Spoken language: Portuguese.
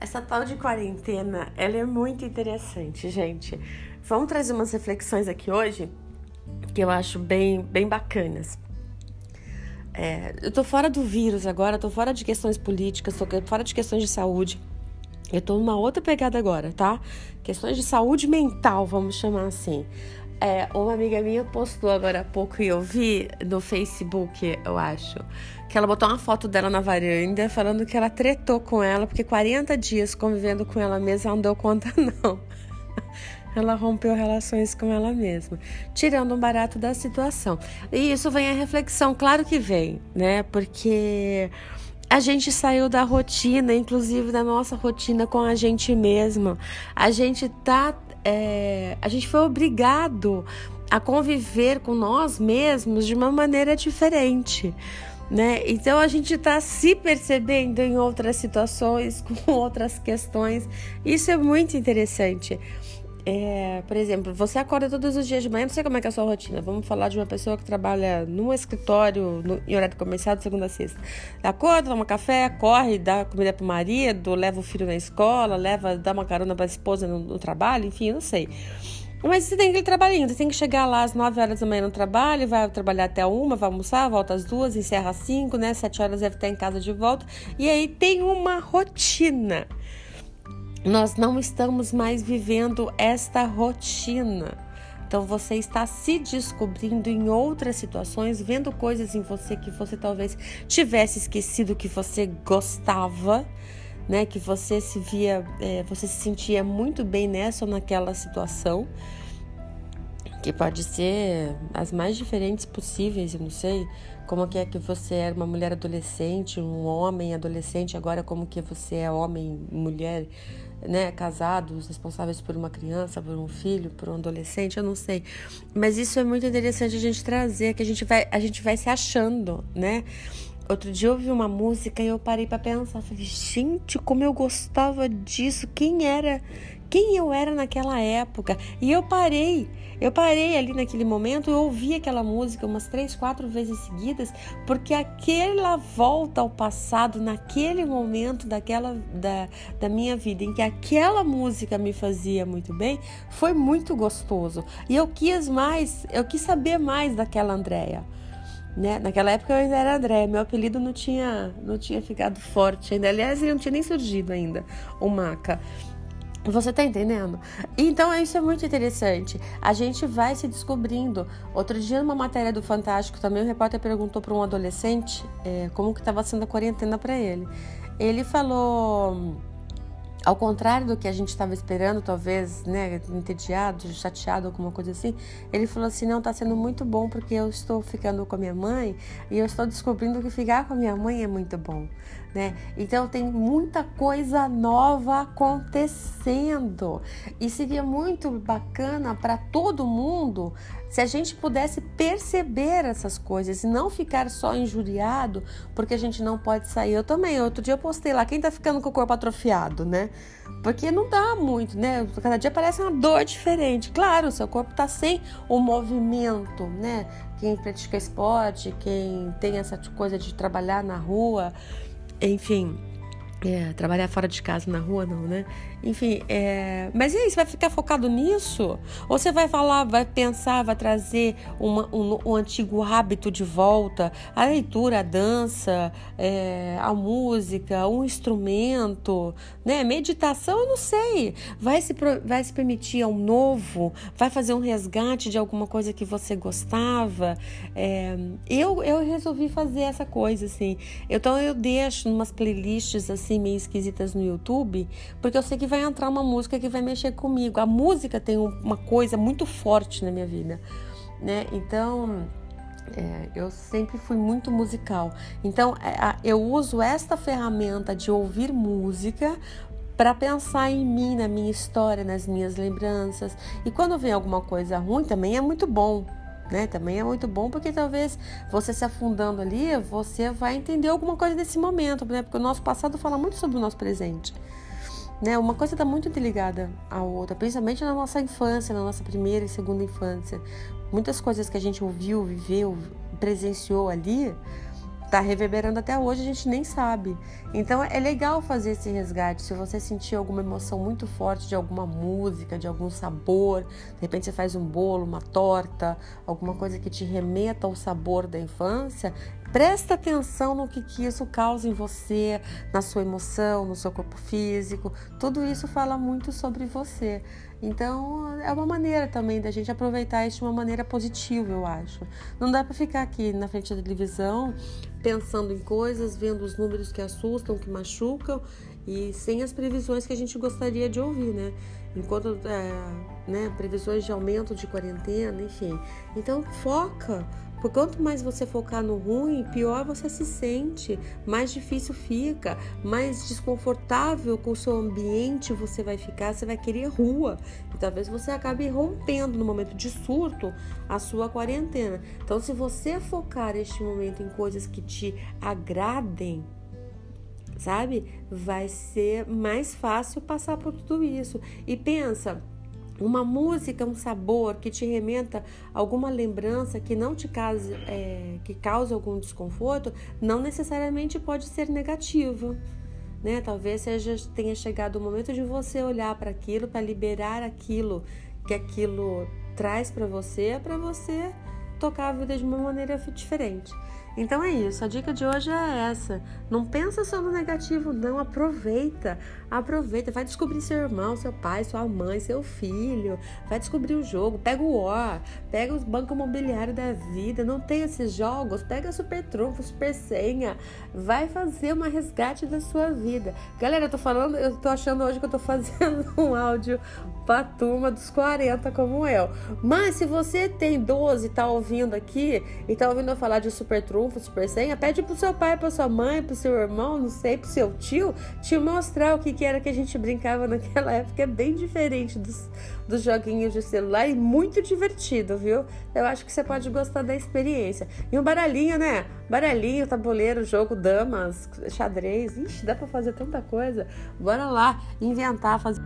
Essa tal de quarentena, ela é muito interessante, gente. Vamos trazer umas reflexões aqui hoje que eu acho bem, bem bacanas. É, eu tô fora do vírus agora, tô fora de questões políticas, tô fora de questões de saúde. Eu tô numa outra pegada agora, tá? Questões de saúde mental, vamos chamar assim. É, uma amiga minha postou agora há pouco e eu vi no Facebook, eu acho, que ela botou uma foto dela na varanda falando que ela tretou com ela porque 40 dias convivendo com ela mesma ela não deu conta, não. Ela rompeu relações com ela mesma, tirando um barato da situação. E isso vem a reflexão, claro que vem, né? Porque a gente saiu da rotina, inclusive da nossa rotina com a gente mesma. A gente tá é, a gente foi obrigado a conviver com nós mesmos de uma maneira diferente. Né? Então a gente está se percebendo em outras situações, com outras questões. Isso é muito interessante. É, por exemplo, você acorda todos os dias de manhã, não sei como é que é a sua rotina. Vamos falar de uma pessoa que trabalha num escritório no, em horário comercial de segunda a sexta. Acorda, toma café, corre, dá comida pro marido, leva o filho na escola, leva, dá uma carona pra esposa no, no trabalho, enfim, não sei. Mas você tem que ir trabalhando, você tem que chegar lá às 9 horas da manhã no trabalho, vai trabalhar até uma, vai almoçar, volta às duas, encerra às 5, né? 7 horas deve estar em casa de volta. E aí tem uma rotina nós não estamos mais vivendo esta rotina. Então você está se descobrindo em outras situações, vendo coisas em você que você talvez tivesse esquecido que você gostava, né? Que você se via, é, você se sentia muito bem nessa ou naquela situação, que pode ser as mais diferentes possíveis, eu não sei como que é que você era uma mulher adolescente, um homem adolescente, agora como que você é homem, mulher né, casados, responsáveis por uma criança, por um filho, por um adolescente, eu não sei. Mas isso é muito interessante a gente trazer, que a gente vai, a gente vai se achando, né? Outro dia eu ouvi uma música e eu parei para pensar, falei, gente, como eu gostava disso, quem era, quem eu era naquela época. E eu parei, eu parei ali naquele momento, eu ouvi aquela música umas três, quatro vezes seguidas, porque aquela volta ao passado, naquele momento daquela da, da minha vida, em que aquela música me fazia muito bem, foi muito gostoso. E eu quis mais, eu quis saber mais daquela Andréia. Né? Naquela época eu ainda era André, meu apelido não tinha, não tinha ficado forte ainda. Aliás, ele não tinha nem surgido ainda, o Maca. Você tá entendendo? Então isso é muito interessante. A gente vai se descobrindo. Outro dia, numa matéria do Fantástico, também o repórter perguntou para um adolescente é, como que estava sendo a quarentena para ele. Ele falou ao contrário do que a gente estava esperando, talvez, né, entediado, chateado, alguma coisa assim, ele falou assim: não, está sendo muito bom porque eu estou ficando com a minha mãe e eu estou descobrindo que ficar com a minha mãe é muito bom, né? Então tem muita coisa nova acontecendo e seria muito bacana para todo mundo se a gente pudesse perceber essas coisas e não ficar só injuriado porque a gente não pode sair. Eu também, outro dia eu postei lá, quem tá ficando com o corpo atrofiado, né? Porque não dá muito, né? Cada dia parece uma dor diferente. Claro, o seu corpo tá sem o movimento, né? Quem pratica esporte, quem tem essa coisa de trabalhar na rua, enfim, é, trabalhar fora de casa, na rua, não, né? Enfim, é... mas e aí, você vai ficar focado nisso? Ou você vai falar, vai pensar, vai trazer uma, um, um, antigo hábito de volta? A leitura, a dança, é... a música, um instrumento, né? Meditação, eu não sei. Vai se, vai se permitir ao novo? Vai fazer um resgate de alguma coisa que você gostava? É... Eu, eu resolvi fazer essa coisa, assim. Então eu deixo umas playlists assim meio esquisitas no YouTube, porque eu sei que vai vai entrar uma música que vai mexer comigo. A música tem uma coisa muito forte na minha vida, né? Então, é, eu sempre fui muito musical. Então, é, eu uso esta ferramenta de ouvir música para pensar em mim, na minha história, nas minhas lembranças. E quando vem alguma coisa ruim, também é muito bom. Né? Também é muito bom porque talvez você se afundando ali, você vai entender alguma coisa desse momento, né? Porque o nosso passado fala muito sobre o nosso presente. Né? Uma coisa está muito interligada à outra, principalmente na nossa infância, na nossa primeira e segunda infância. Muitas coisas que a gente ouviu, viveu, presenciou ali, tá reverberando até hoje, a gente nem sabe. Então é legal fazer esse resgate. Se você sentir alguma emoção muito forte de alguma música, de algum sabor, de repente você faz um bolo, uma torta, alguma coisa que te remeta ao sabor da infância, presta atenção no que, que isso causa em você, na sua emoção, no seu corpo físico. Tudo isso fala muito sobre você. Então, é uma maneira também da gente aproveitar isso de uma maneira positiva, eu acho. Não dá para ficar aqui na frente da televisão pensando em coisas, vendo os números que assustam, que machucam e sem as previsões que a gente gostaria de ouvir, né? Enquanto, é, né, previsões de aumento de quarentena, enfim. Então, foca porque quanto mais você focar no ruim, pior você se sente, mais difícil fica, mais desconfortável com o seu ambiente você vai ficar, você vai querer rua. E talvez você acabe rompendo no momento de surto a sua quarentena. Então, se você focar este momento em coisas que te agradem, sabe? Vai ser mais fácil passar por tudo isso. E pensa, uma música, um sabor que te remeta alguma lembrança que não te cause, é, que cause algum desconforto, não necessariamente pode ser negativa. Né? Talvez seja, tenha chegado o momento de você olhar para aquilo, para liberar aquilo que aquilo traz para você, para você tocar a vida de uma maneira diferente. Então é isso, a dica de hoje é essa. Não pensa só no negativo, não. Aproveita, aproveita. Vai descobrir seu irmão, seu pai, sua mãe, seu filho. Vai descobrir o jogo. Pega o OR, pega os bancos imobiliários da vida. Não tem esses jogos, pega super trunfo, super senha. Vai fazer uma resgate da sua vida. Galera, eu tô falando, eu tô achando hoje que eu tô fazendo um áudio pra turma dos 40 como eu. Mas se você tem 12 e tá ouvindo aqui e tá ouvindo eu falar de super trunfo, trunfo, super senha, pede pro seu pai, pra sua mãe, pro seu irmão, não sei, pro seu tio, te mostrar o que, que era que a gente brincava naquela época. É bem diferente dos, dos joguinhos de celular e muito divertido, viu? Eu acho que você pode gostar da experiência. E um baralhinho, né? Baralhinho, tabuleiro, jogo, damas, xadrez. Ixi, dá pra fazer tanta coisa. Bora lá inventar, fazer.